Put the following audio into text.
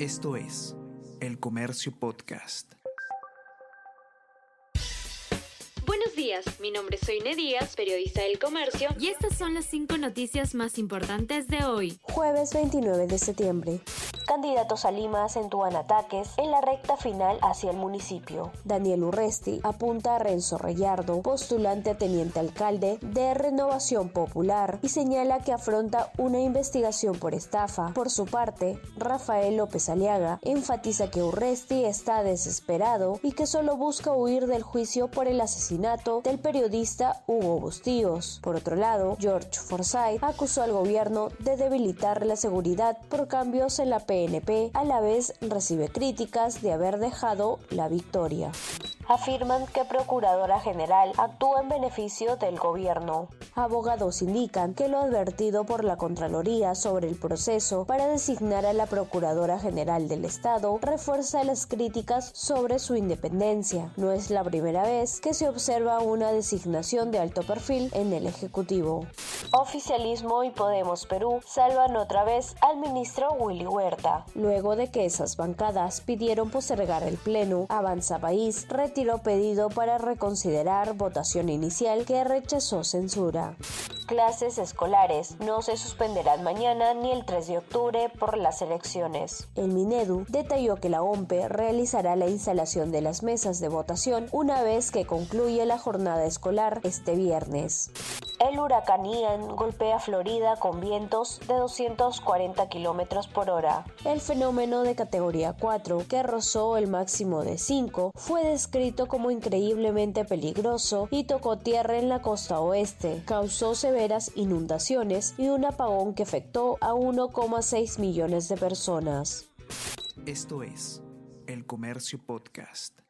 Esto es El Comercio Podcast. Buenos días, mi nombre es Soine Díaz, periodista del Comercio, y estas son las cinco noticias más importantes de hoy. Jueves 29 de septiembre. Candidatos a Lima acentúan ataques en la recta final hacia el municipio. Daniel Urresti apunta a Renzo Reyardo, postulante a teniente alcalde de Renovación Popular, y señala que afronta una investigación por estafa. Por su parte, Rafael López Aliaga enfatiza que Urresti está desesperado y que solo busca huir del juicio por el asesinato del periodista Hugo Bustíos. Por otro lado, George Forsyth acusó al gobierno de debilitar la seguridad por cambios en la PNP, a la vez recibe críticas de haber dejado la victoria afirman que Procuradora General actúa en beneficio del gobierno. Abogados indican que lo advertido por la Contraloría sobre el proceso para designar a la Procuradora General del Estado refuerza las críticas sobre su independencia. No es la primera vez que se observa una designación de alto perfil en el Ejecutivo. Oficialismo y Podemos Perú salvan otra vez al ministro Willy Huerta. Luego de que esas bancadas pidieron postergar el Pleno, Avanza País retiró pedido para reconsiderar votación inicial que rechazó censura. Clases escolares no se suspenderán mañana ni el 3 de octubre por las elecciones. El Minedu detalló que la OMPE realizará la instalación de las mesas de votación una vez que concluye la jornada escolar este viernes. El huracán Ian golpea Florida con vientos de 240 kilómetros por hora. El fenómeno de categoría 4, que rozó el máximo de 5, fue descrito como increíblemente peligroso y tocó tierra en la costa oeste. Causó severas inundaciones y un apagón que afectó a 1,6 millones de personas. Esto es El Comercio Podcast.